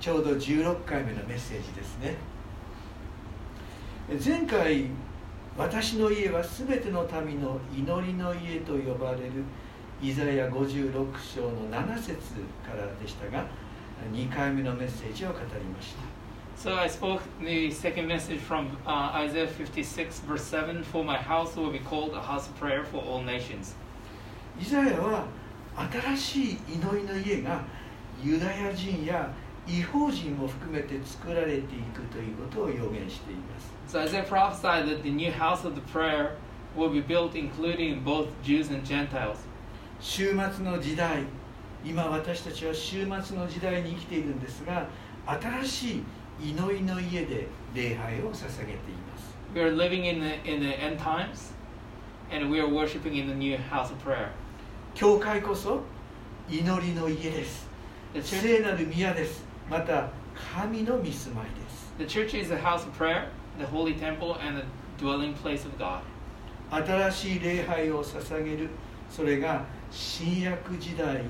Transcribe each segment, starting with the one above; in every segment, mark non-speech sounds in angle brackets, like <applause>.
ちょうど16回目のメッセージですね前回私の家はすべての民の祈りの家と呼ばれるイザヤ56章の7節からでしたが2回目のメッセージを語りました So I spoke the second message from uh, Isaiah 56, verse 7 For my house will be called a house of prayer for all nations. イザヤは新しい祈りの家がユダヤ人や違法人も含めて作られていくということを予言しています So Isaiah prophesied that the new house of the prayer will be built including both Jews and Gentiles. 週末の時代今私たちは週末の時代に生きているんですが新しい祈りの家で礼拝を捧げています We are living in the, in the end times and we are worshiping in the new house of prayer. 教会こそ祈りの家です聖なる宮ですまた神の見住まいです the church is the house of prayer, the holy temple, and the dwelling place of God. 新しい礼拝を捧げるそれが新約時代の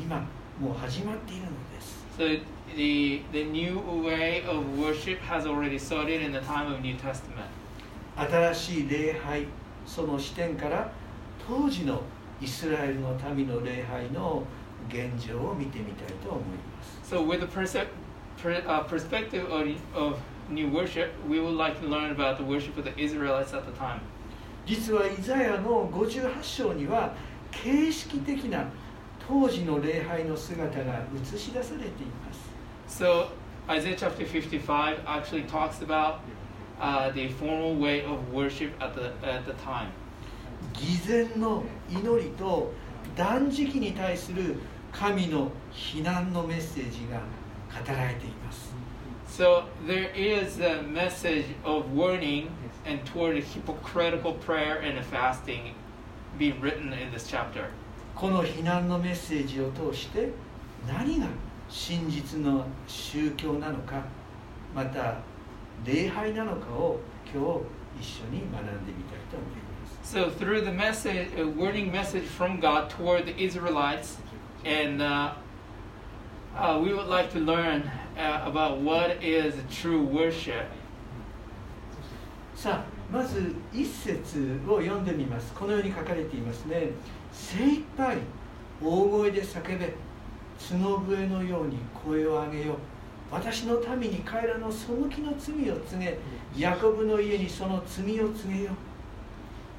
今もう始まっているのです So the, the new way of worship has already started in the time of New Testament. 新しい礼拝その視点から当時のイスラエルの民の礼拝の現状を見てみたいと思います So with the perse- per, uh, perspective of, of new worship, we would like to learn about the worship of the Israelites at the time. 実はイザヤの58章には形式的な当時の礼拝の姿が映し出されています So Isaiah chapter 55 actually talks about uh, the formal way of worship at the, at the time. 偽善の祈りと断食に対する神の非難のメッセージが語られています So there is a message of warning and toward hypocritical prayer and fasting being written in this chapter. この非難のメッセージを通して何が真実の宗教なのかまた礼拝なのかを今日一緒に学んでみたいと思います So through the message, a warning message from God toward the Israelites, and uh, uh, we would like to learn uh, about what is true worship. さあまず一節を読んでみますこのように書かれていますね精一杯大声で叫べ角笛のように声を上げよ私の民に彼らの背きの罪を告げヤコブの家にその罪を告げよ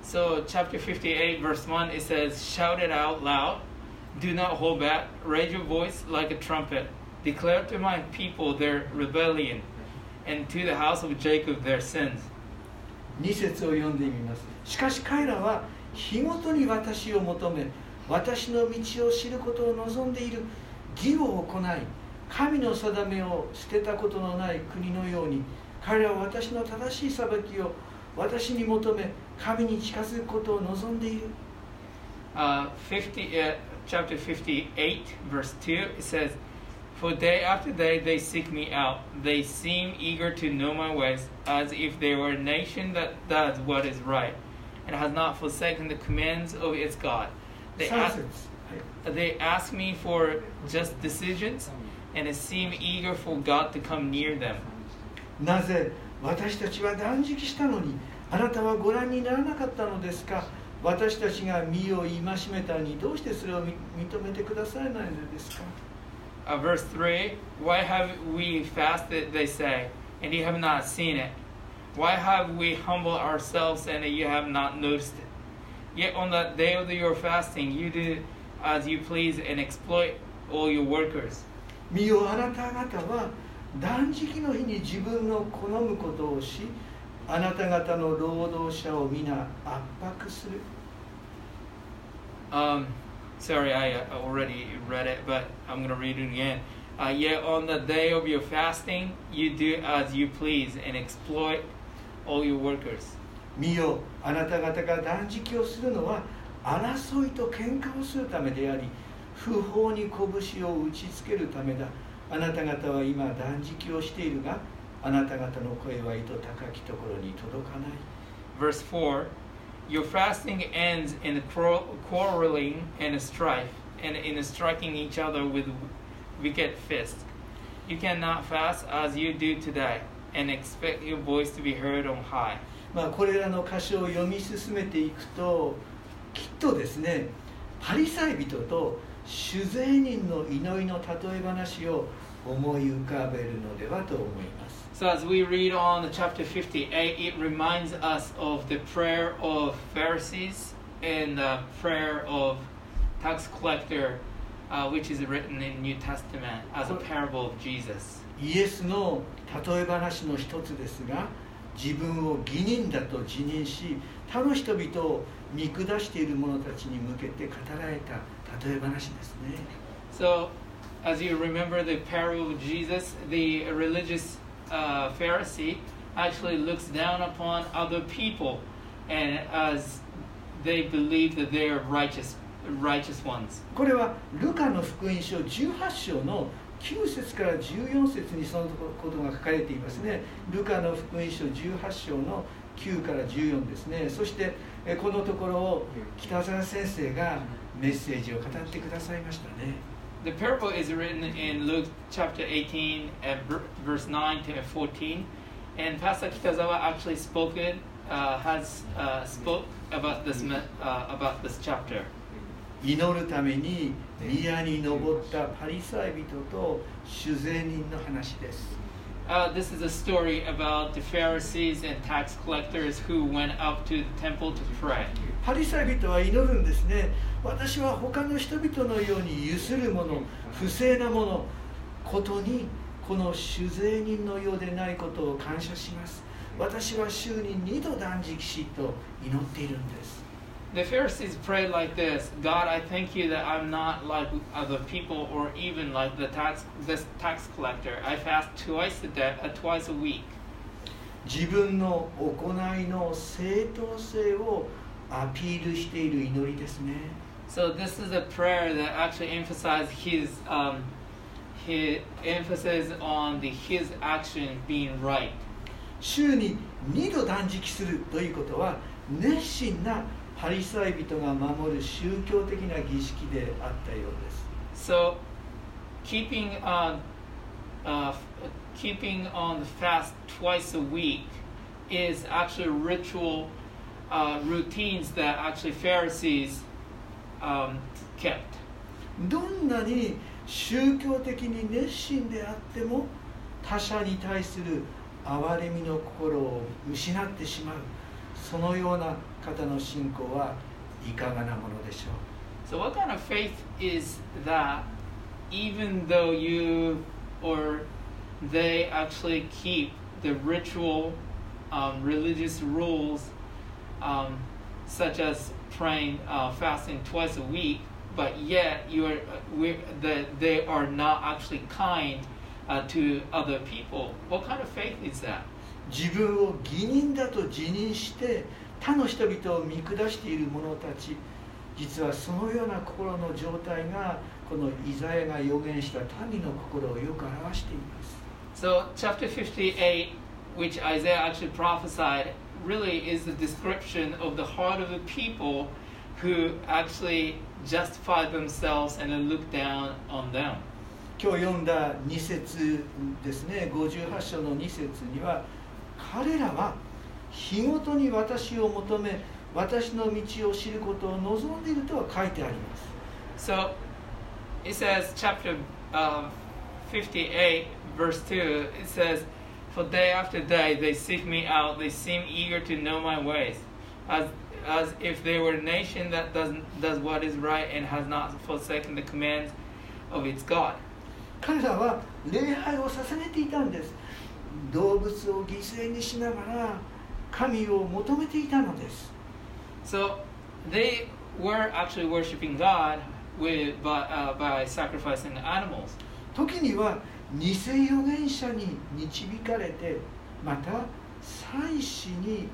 So, chapter 58, verse 1, it says, Shout it out loud, do not hold back, raise your voice like a trumpet, declare to my people their rebellion, and to the house of Jacob their sins. 2節を読んでみますしかし彼らは日ごとに私を求め私の道を知ることを望んでいる義を行い神の定めを捨てたことのない国のように彼らは私の正しい裁きを私に求め神に近づくことを望んでいる Uh, 50, uh, chapter 58, verse 2, it says, For day after day they seek me out. They seem eager to know my ways, as if they were a nation that does what is right, and has not forsaken the commands of its God. They 3 ask, 節、はい they ask me for just decisions, and they seem eager for God to come near them. なぜ私たちは断食したのにあなたはご覧にならなかったのですか 私たちが身を戒めたのにどうしてそれをみ認めてくださらないのですか Uh, verse 3 Why have we fasted, they say, and you have not seen it? Why have we humbled ourselves, and you have not noticed it? Yet on the day of your fasting, you do as you please and exploit all your workers. 見よあなた方は断食の日に自分の好むことをしあなた方の労働者を皆圧迫する Um, sorry, I uh, already read it, but I'm going to read it again. Uh, yet on the day of your fasting, you do as you please and exploit all your workers. 見よあなた方が断食をするのは争いと喧嘩をするためであり不法に拳を打ちつけるためだあなた方は今断食をしているがあなた方の声は糸高きところに届かない Verse 4 Your fasting ends in quarrel- quarreling and strife, and in striking each other with wicked fists. You cannot fast as you do today and expect your voice to be heard on high. まあ、これらの箇所を読み進めていくときっとですねパリサイ人と酒税人の祈りの例え話を思い浮かべるのではと思います。So as we read on chapter 58, it reminds us of the prayer of Pharisees and the prayer of tax collector, uh, which is written in New Testament as a parable of Jesus. イエスの例え話の一つですが自分を義人だと自認し他の人々を見下している者たちに向けて語られた例え話ですね So, as you remember the parable of Jesus, the religious uh, Pharisee actually looks down upon other people, and as they believe that they are righteous, righteous ones. これはルカの福音書18章の9節から14節にそのことが書かれていますねルカの福音書18章の9から14ですねそしてえこのところを北澤先生がメッセージを語ってくださいましたね The parable is written in Luke chapter 18, and ver- verse 9 to 14, and Pastor Kitazawa actually spoken, uh, has uh, spoke about this me- uh, about this chapter. 祈るために宮に登ったパリサイ人と酒税人の話です Uh, this is a story about the Pharisees and tax collectors who went up to the temple to pray. パリサイ人は祈るんですね 私は他の人々のようにゆするもの不正なものことにこの酒税人のようでないことを感謝します私は週に2度断食しと祈っているんです The Pharisees prayed like this: God, I thank you that I'm not like other people, or even like the tax this tax collector. I fast twice a day, uh, twice a week. 自分の行いの正当性をアピールしている祈りですね So this is a prayer that actually emphasizes his um, his emphasis on the his action being right. 週に2度断食するということは熱心なパリサイ人が守る宗教的な儀式であったようです So keeping on uh, f- keeping on the fast twice a week is actually ritual uh, routines that actually Pharisees um, kept. どんなに宗教的に熱心であっても他者に対する憐れみの心を失ってしまうそのような方の信仰はいかがなものでしょう So what kind of faith is that? Even though you or they actually keep the ritual, um, religious rules, um, such as praying, uh, fasting twice a week, but yet you are we that they are not actually kind uh, to other people. What kind of faith is that? 自分を義人だと自認して他の人々を見下している者たち実はそのような心の状態がこのイザヤが予言した民の心をよく表しています So, chapter 58, which Isaiah actually prophesied, really is the description of the heart of the people who actually justify themselves and then look down on them. 今日読んだ2節ですね58章の2節には彼らは日ごとに私を求め私の道を知ることを望んでいるとは書いてあります So, it says, chapter uh, 58, verse 2, it says, For day after day they seek me out, they seem eager to know my ways, as, as if they were a nation that doesn't, does what is right and has not forsaken the commands of its God. 彼らは礼拝を捧げていたんです動物を犠牲にしながら神を求めていたのです So they were actually worshiping God with, by, uh, by sacrificing animals. 時には 偽預言者に導かれてまた祭司に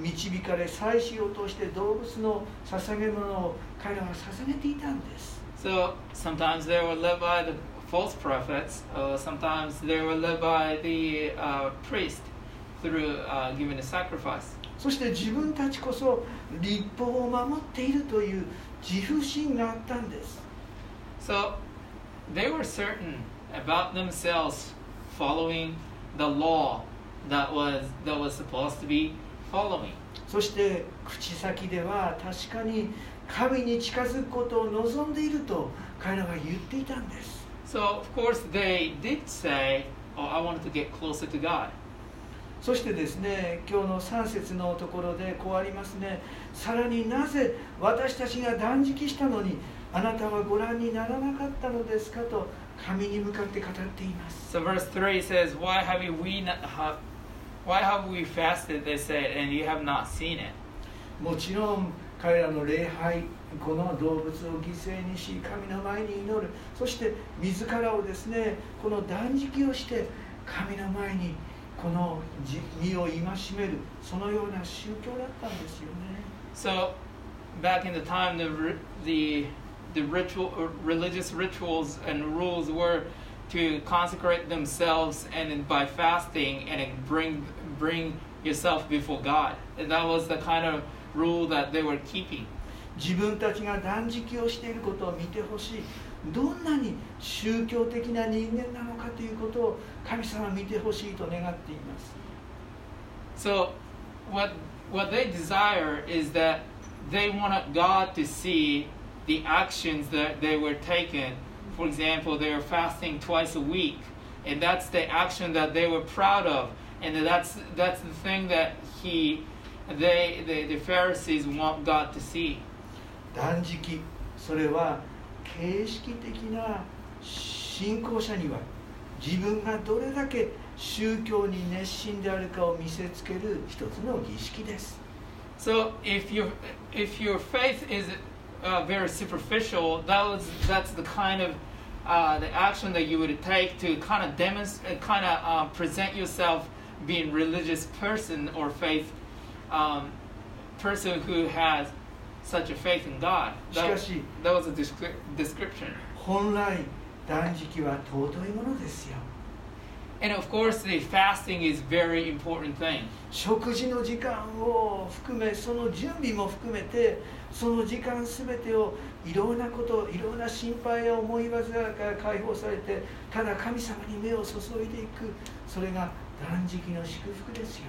導かれ祭司を通して動物の捧げ物を彼らは捧げていたんです So sometimes they were led by the false prophets, uh, sometimes they were led by the uh, priest through uh, giving a sacrifice. そして自分たちこそ立法を守っているという自負心があったんです So they were certain about themselves following the law that was that was supposed to be following. そして口先では確かに神に近づくことを望んでいると彼らは言っていたんです So of course they did say, "Oh, I wanted to get closer to God." そしてですね今日の3節のところでこうありますねさらになぜ私たちが断食したのにあなたはご覧にならなかったのですかと神に向かって語っています So verse three says, "Why have we not have, Why have we fasted?" They said, "and you have not seen it." もちろん彼らの礼拝この動物を犠牲にし神の前に祈るそして自らをですねこの断食をして神の前にこのじ身を戒めるそのような宗教だったんですよね So back in the time, the the the ritual uh, religious rituals and rules were to consecrate themselves and then by fasting and then bring bring yourself before God. And that was the kind of rule that they were keeping. 自分たちが断食をしていることを見てほしいどんなに宗教的な人間なのかということを神様は見てほしいと願っています So what what they desire is that they wanted God to see the actions that they were taking. For example, they were fasting twice a week, and that's the action that they were proud of, and that's that's the thing that he they the, the Pharisees want God to see. 断食それは形式的な信仰者には自分がどれだけ宗教に熱心であるかを見せつける一つの儀式です So if your if your faith is uh, very superficial, that was that's the kind of uh, the action that you would take to kind of demonstrate, kind of uh, present yourself being religious person or faith um, person who has such a faith in God. That, しかし that was a descri- description. 本来断食は尊いものですよ And of course, the fasting is very important thing. 食事の時間を含めその準備も含めてその時間全てをいろんなこといろんな心配や思い煩いから解放されてただ神様に目を注いでいくそれが断食の祝福ですよ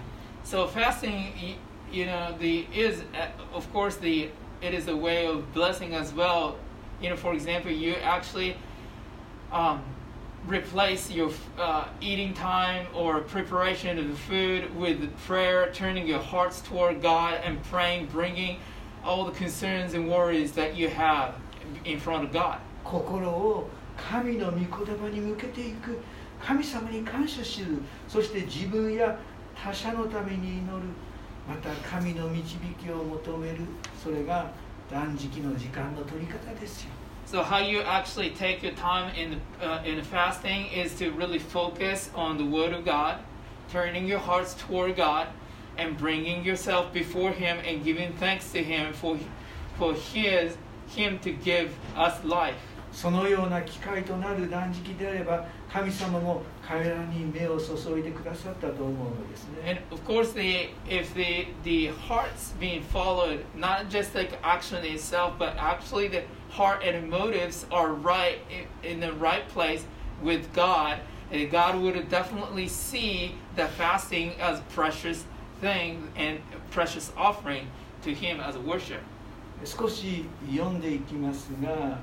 So fasting, y- you know, the is uh, of course the it is a way of blessing as well. You know, for example, you actually um, replace your uh, eating time or preparation of the food with prayer, turning your hearts toward God and praying, bringing all the concerns and worries that you have in front of God. 心を神の御言葉に向けていく神様に感謝するそして自分や他者のために祈るまた神の導きを求めるそれが断食の時間の取り方ですよ So how you actually take your time in the, uh, in the fasting is to really focus on the Word of God, turning your hearts toward God, and bringing yourself before Him and giving thanks to Him for for His Him to give us life. そのような機会となる断食であれば神様も彼らに目を注いでくださったと思うのですね And of course, the if the the hearts being followed, not just like action itself, but actually the heart and motives are right in, in the right place with God, and God would definitely see the fasting as precious thing and precious offering to Him as a worship. 少し読んでいきますが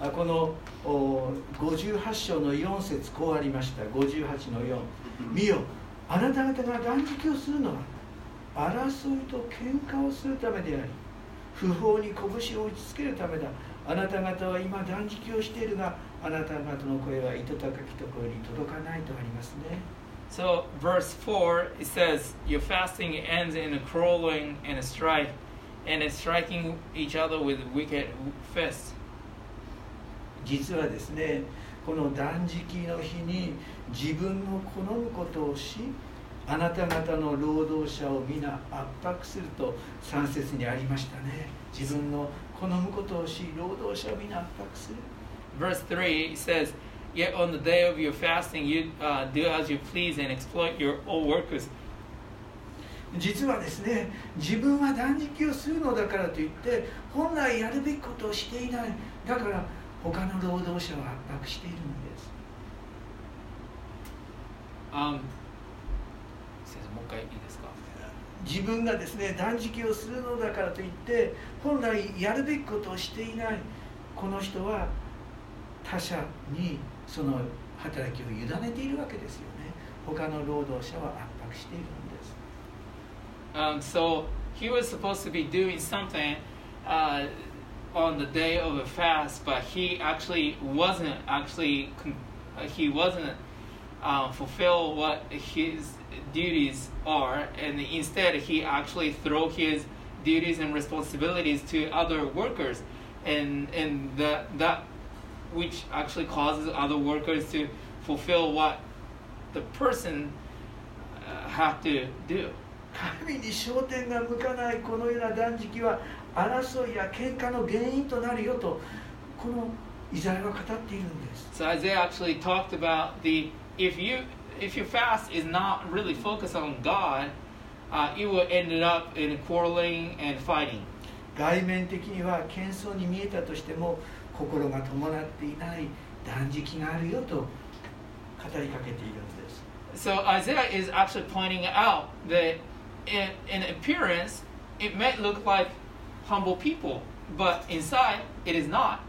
あこのお58章の4節こうありました58の4見よあなた方が断食をするのは争いと喧嘩をするためであり不法に拳を打ちつけるためだ あなた方は今断食をしているがあなた方の声は糸高きところに届かないとありますね So verse four it says, "Your fasting ends in a quarreling and a strife, and a striking each other with wicked fists." 実はですねこの断食の日に自分の好むことをしあなた方の労働者を皆圧迫すると3節にありましたね自分の好むことをし労働者を皆圧迫する。Verse 3 says, Yet on the day of your fasting, you uh, do as you please and exploit your own workers. 実はですね自分は断食をするのだからといって本来やるべきことをしていない。だから他の労働者を圧迫しているんです。Um, 先生もう一回いいですか？自分がですね断食をするのだからといって本来やるべきことをしていないこの人は他者にその働きを委ねているわけですよね他の労働者は圧迫しているんです Um, so he was supposed to be doing something uh, on the day of a fast, but he actually wasn't actually he wasn't uh, fulfill what his duties are, and instead he actually throw his duties and responsibilities to other workers, and and that that which actually causes other workers to fulfill what the person uh, have to do. 神に焦点が向かないこのような断食は争いや喧嘩の原因となるよとこのイザヤは語っているんです So Isaiah actually talked about the if you if your fast is not really focused on God, uh, it will end up in quarreling and fighting. 外面的には謙遜に見えたとしても心が伴っていない断食があるよと語りかけているんです So Isaiah is actually pointing out that in, in appearance it may look like humble people, but inside it is not.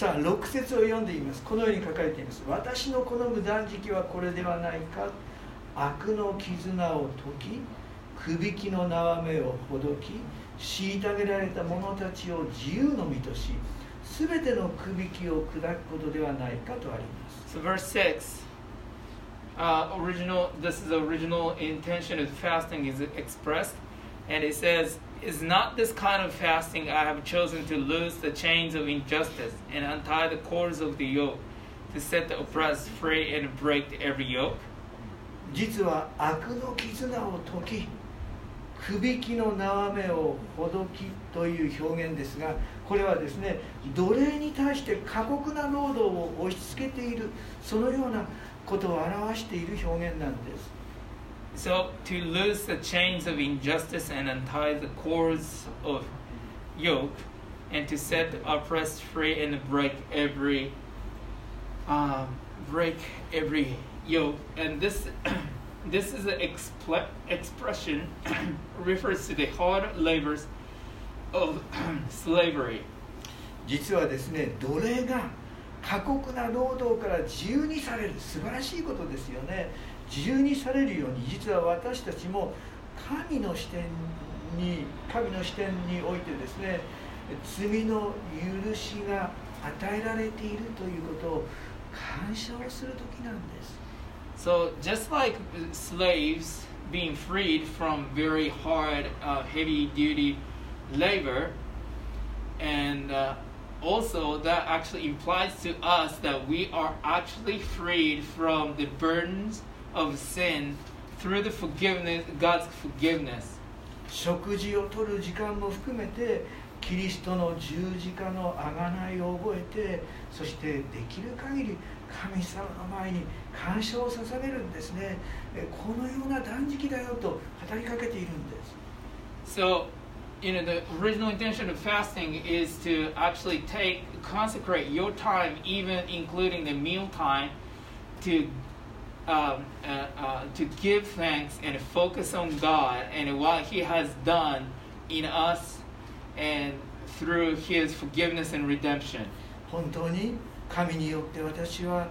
さあ6節を読んでいます。このように書かれています。私の好む断食はこれではないか。悪の絆を解きくびきの縄目をほどき虐げられた者たちを自由の身とし全てのくびきを砕くことではないかとあります。So verse six, uh, original. This is the original intention of fasting is expressed, and it says, "Is not this kind of fasting I have chosen to loose the chains of injustice and untie the cords of the yoke, to set the oppressed free and break every yoke." 実は悪の絆を解きくびきの縄目をほどきという表現ですがこれはですね奴隷に対して過酷な労働を押し付けているそのようなことを表している表現なんです So to loose the chains of injustice and untie the cords of yoke, and to set the oppressed free and break every uh, break every yoke. And this <clears throat> this is an expl- expression <clears throat> refers to the hard labors of <clears throat> slavery. 実はですね奴隷が過酷な労働から自由にされる素晴らしいことですよね 自由にされるように実は私たちも神の視点に神の視点においてですね罪の許しが与えられているということを感謝をする時なんです So just like slaves being freed from very hard, uh, heavy-duty labor, and uh, also that actually implies to us that we are actually freed from the burdens of sin through the forgiveness, God's forgiveness. 食事をとる時間も含めてキリストの十字架の贖いを覚えてそしてできる限り神様の前に感謝を捧げるんですねえこのような断食だよと語りかけているんです So, you know, the original intention of fasting is to actually take, consecrate your time, even including the meal time, to um, uh, uh, to give thanks and focus on God and what He has done in us and through His forgiveness and redemption. 本当に神によって私は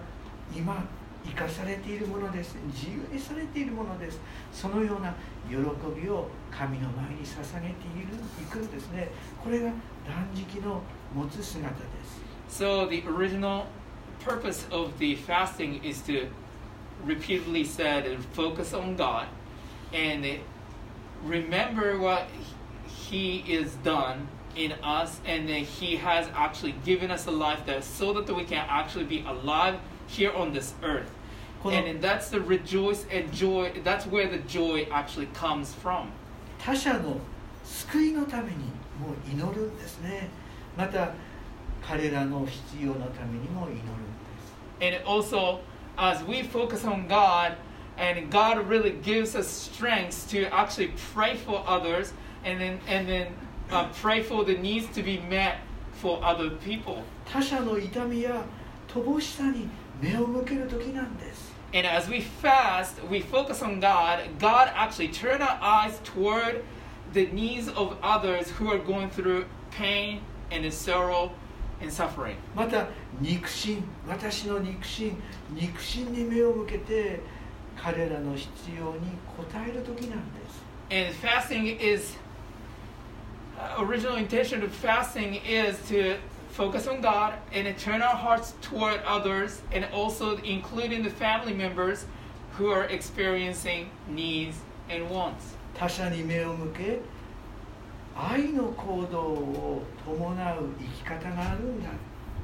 今生かされているものです自由にされているものですそのような喜びを神の前に捧げているいくんですねこれが断食の持つ姿です So, the original purpose of the fasting is to repeatedly said and focus on God and remember what He is done in us and that He has actually given us a life that so that we can actually be alive here on this earth. この And then that's the rejoice and joy, that's where the joy actually comes from. 他者の救いのためにもう祈るんですねまた彼らの必要のためにも祈るんです And also, as we focus on God, and God really gives us strength to actually pray for others, and then and then uh, pray for the needs to be met for other people. 他者の痛みや乏しさに目を向ける時なんです And as we fast, we focus on God. God actually turn our eyes toward the needs of others who are going through pain and sorrow and suffering. また肉親私の肉親肉親に目を向けて彼らの必要に応える時なんです And fasting is uh, original intention of fasting is to focus on God and to turn our hearts toward others and also including the family members who are experiencing needs and wants. 他者に目を向け 愛の行動を伴う生き方があるんだ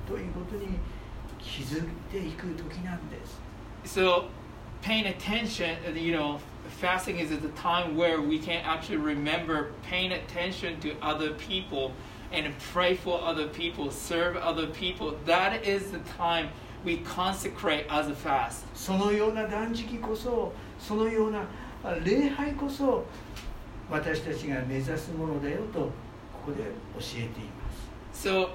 ということに気づいていく時なんです So paying attention, uh, you know, fasting is at the time where we can actually remember paying attention to other people and pray for other people, serve other people. That is the time we consecrate as a fast. そのような断食こそそのようなあ礼拝こそ私たちが目指すものだよとここで教えています So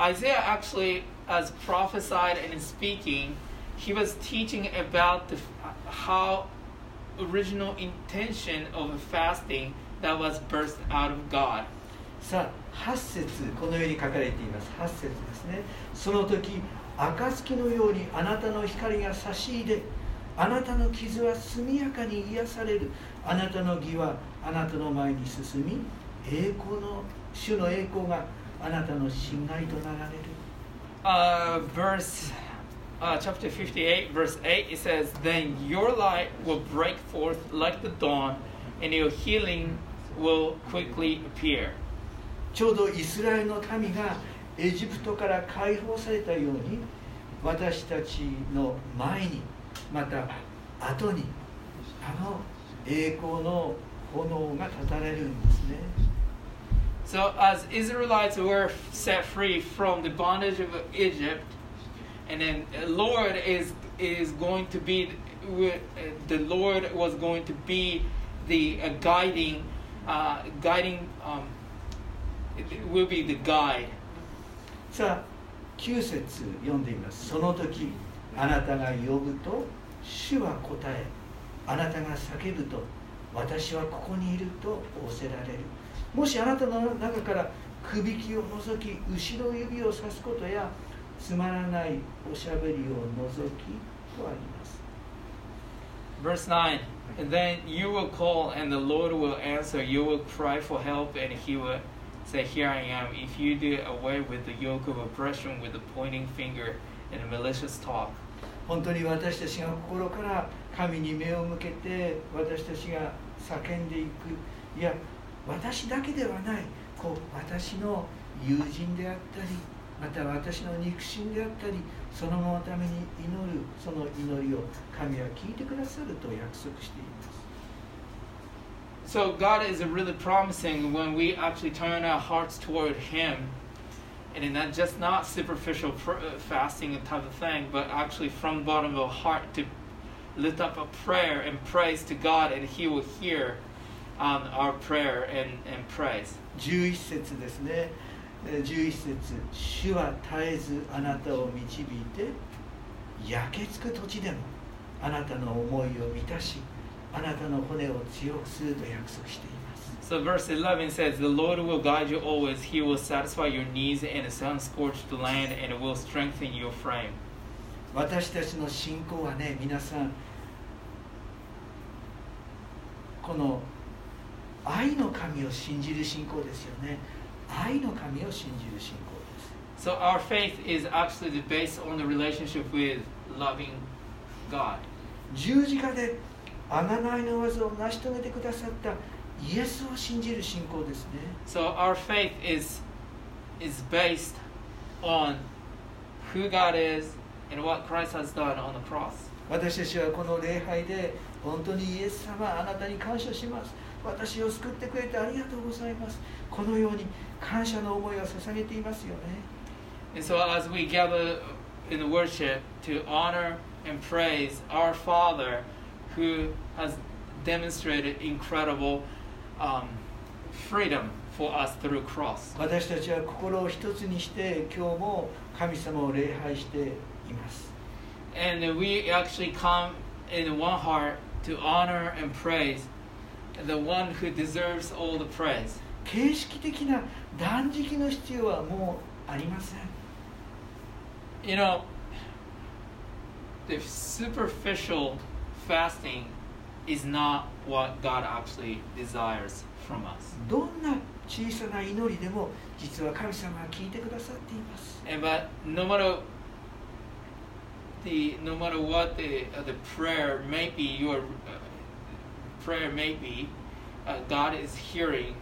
Isaiah actually, as prophesied and in speaking, he was teaching about the, how original intention of fasting that was birthed out of God. さあ8節このように書かれています8節ですねその時暁のようにあなたの光が差し入れあなたの傷は速やかに癒されるあなたの義はあなたの前に進み栄光の主の栄光があなたの信頼となられる Uh, verse uh, chapter 58 verse 8 it says then your light will break forth like the dawn and your healing will quickly appear ちょうどイスラエルの民がエジプトから解放されたように私たちの前にまた後にあの栄光の 炎が立たれるんですね So, as Israelites were set free from the bondage of Egypt, and then the Lord is is going to be the Lord was going to be the uh, guiding, uh, guiding. Um, it will be the guide. さあ9節読んでみますその時あなたが呼ぶと主は答えあなたが叫ぶと 私はここにいると仰せられるもしあなたの中からくびきを除き後ろ指をさすことやつまらないおしゃべりを除きとあります Verse 9 And then you will call, and the Lord will answer. You will cry for help, and He will say, Here I am. If you do away with the yoke of oppression with the pointing finger and malicious talk. 本当に私たちが心から神に目を向けて私たちが叫んでいくいや私だけではないこう私の友人であったりまた私の肉親であったりその後のために祈るその祈りを神は聞いてくださると約束しています So God is really promising when we actually turn our hearts toward Him, and not just not superficial pr- uh, fasting and type of thing, but actually from the bottom of our heart to lift up a prayer and praise to God, and He will hear um, our prayer and, and praise. 11節ですねえー11節主は絶えずあなたを導いて焼けつく土地でもあなたの思いを満たしあなたの骨を強くすると約束しています So verse 11 says, The Lord will guide you always. He will satisfy your needs in a sun-scorched land and will strengthen your frame. 私たちの信仰はね皆さんこの愛の神を信じる信仰ですよね愛の神を信じる信仰です So our faith is absolutely based on the relationship with loving God. 十字架で贖いの技を成し遂げてくださったイエスを信じる信仰ですね So our faith is is based on who God is and what Christ has done on the cross. 私たちはこの礼拝で本当にイエス様あなたに感謝します私を救ってくれてありがとうございますこのように感謝の思いを捧げていますよね And so as we gather in the worship to honor and praise our Father who has demonstrated incredible um, freedom for us through cross. 私たちは心を一つにして今日も神様を礼拝して います and we actually come in one heart to honor and praise the one who deserves all the praise. 形式的な断食の必要はもうありません You know, the superficial fasting is not what God actually desires from us. どんな小さな祈りでも実は神様は聞いてくださっています And but no matter the no matter what the uh, the prayer may be, your uh, prayer may be, uh, God is hearing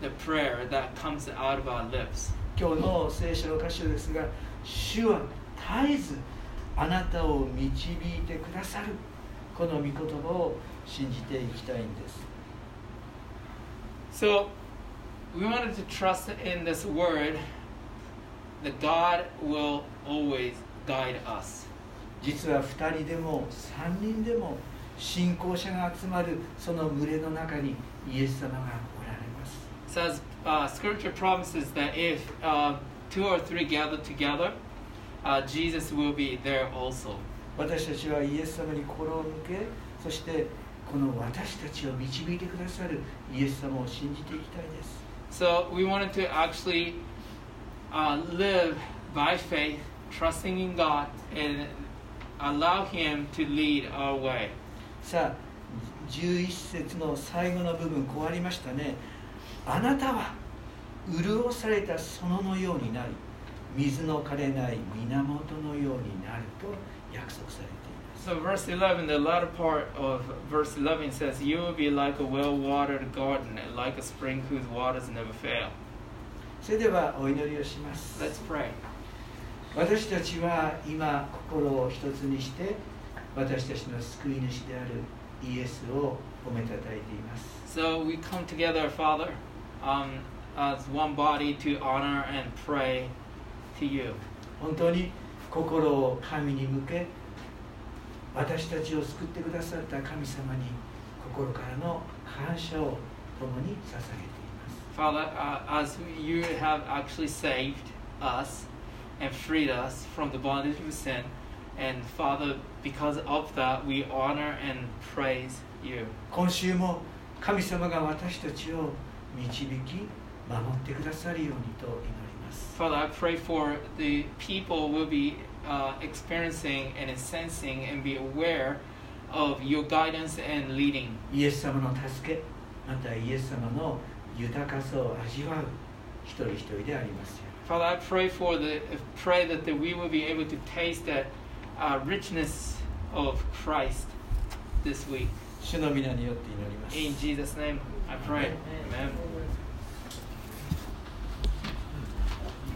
the prayer that comes out of our lips. 今日の聖書の箇所ですが主は絶えずあなたを導いてくださるこの御言葉を信じていきたいんです So we wanted to trust in this word that God will always guide us. 実は2人でも3人でも信仰者が集まるその群れの中にイエス様がおられます says uh, scripture promises that if uh, two or three gather together, uh, Jesus will be there also. 私たちはイエス様に心を向けそしてこの私たちを導いてくださるイエス様を信じていきたいです So we wanted to actually uh, live by faith, trusting in God, and allow Him to lead our way. さあ11節の最後の部分こうありましたねあなたは潤された園のようになり水の枯れない源のようになると約束されています So verse 11, the latter part of verse 11 says, You will be like a well-watered garden and like a spring whose waters never fail. それではお祈りをします Let's pray. 私たちは今心を一つにして私たちの救い主であるイエスを褒めたたえています So we come together, Father, um, as one body to honor and pray to you. 本当に心を神に向け私たちを救ってくださった神様に心からの感謝を共に捧げています Father, uh, as you have actually saved us and freed us from the bondage of sin, and Father, because of that, we honor and praise you. 今週も神様が私たちを導き守ってくださるようにと祈ります Father, I pray for the people will be uh, experiencing and sensing and be aware of your guidance and leading. イエス様の助けまたイエス様の豊かさを味わう一人一人でありますよ Father, I pray for the pray that the, we will be able to taste that uh, richness of Christ this week. 主の皆によって祈ります In Jesus' name, I pray. Amen.